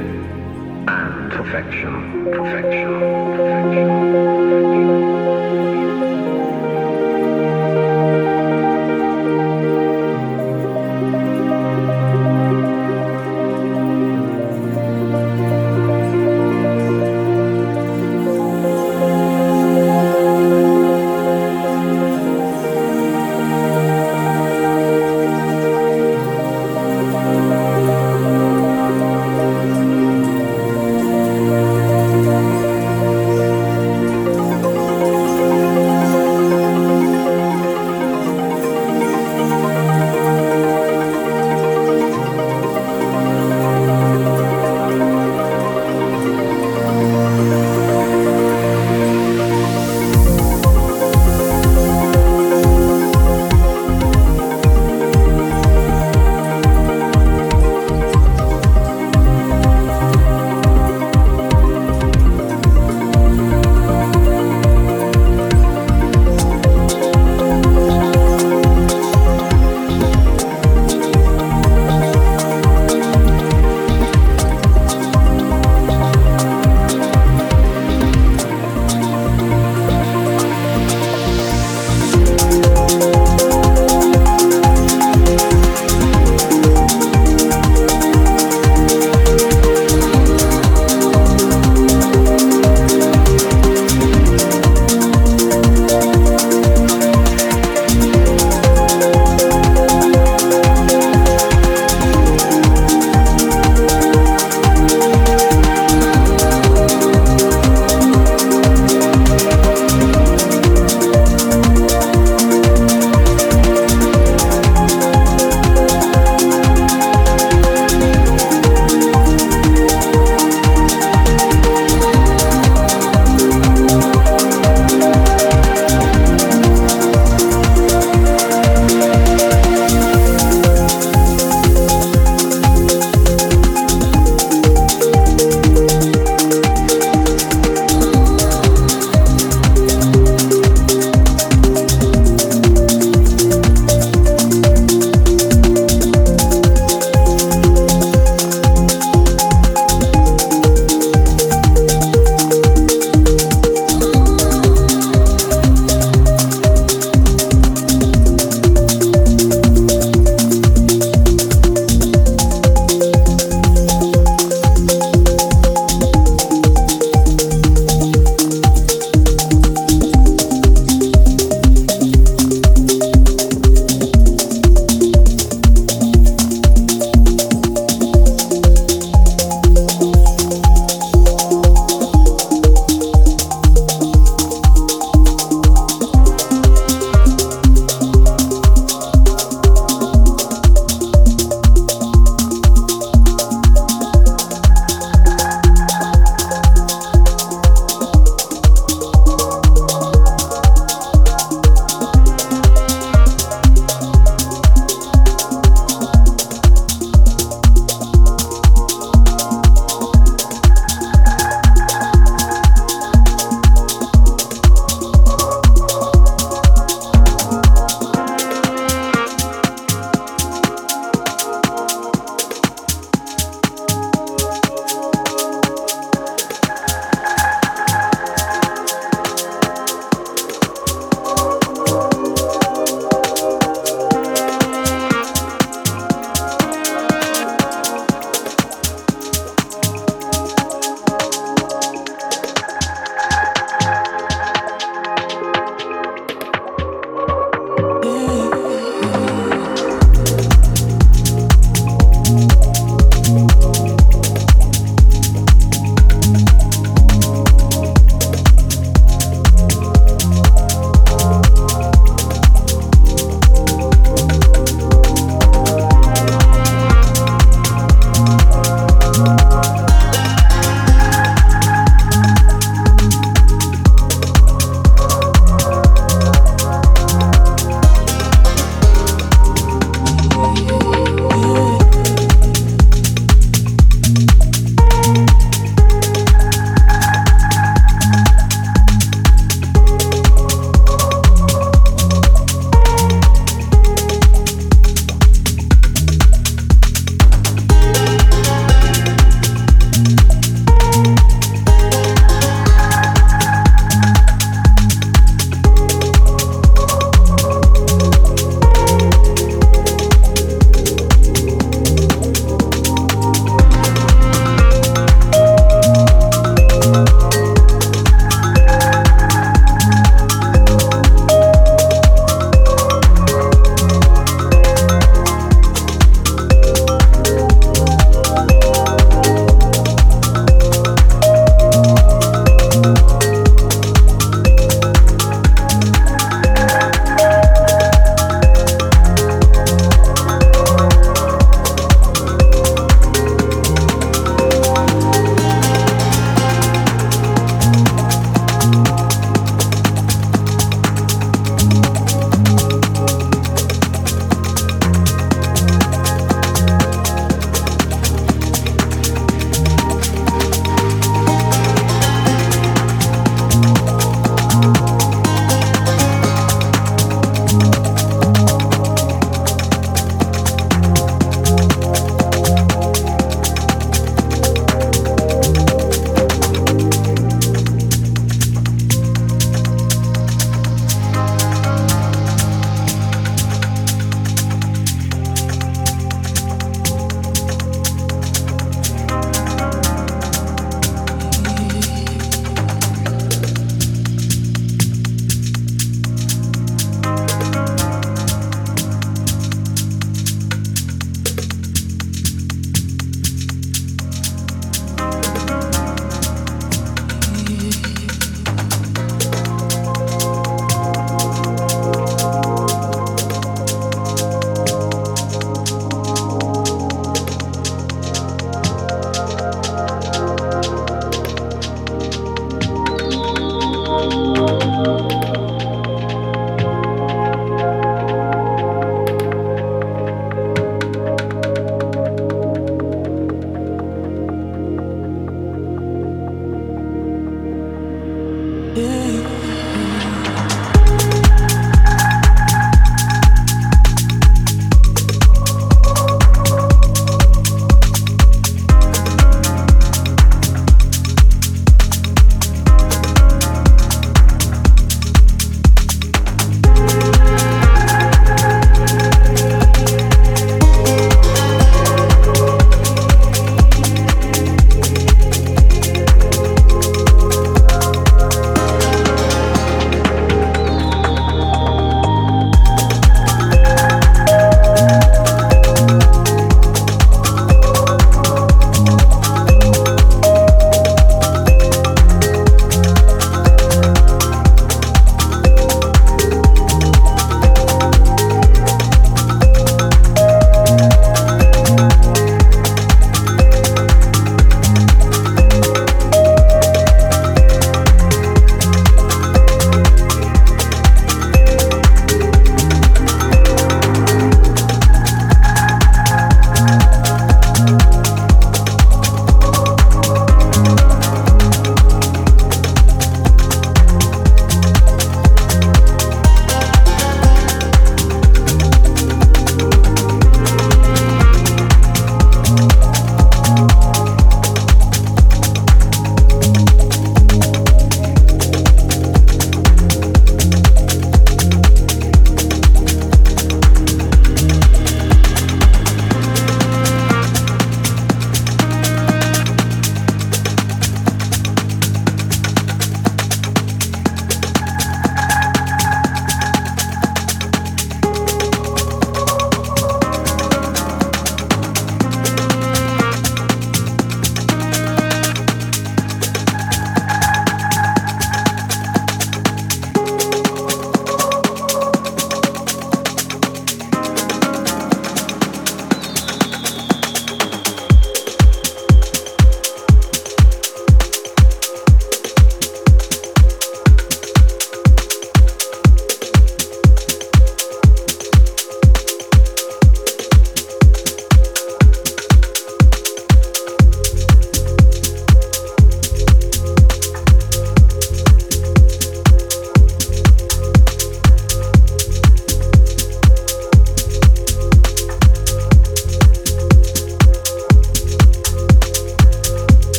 and and perfection, perfection, perfection.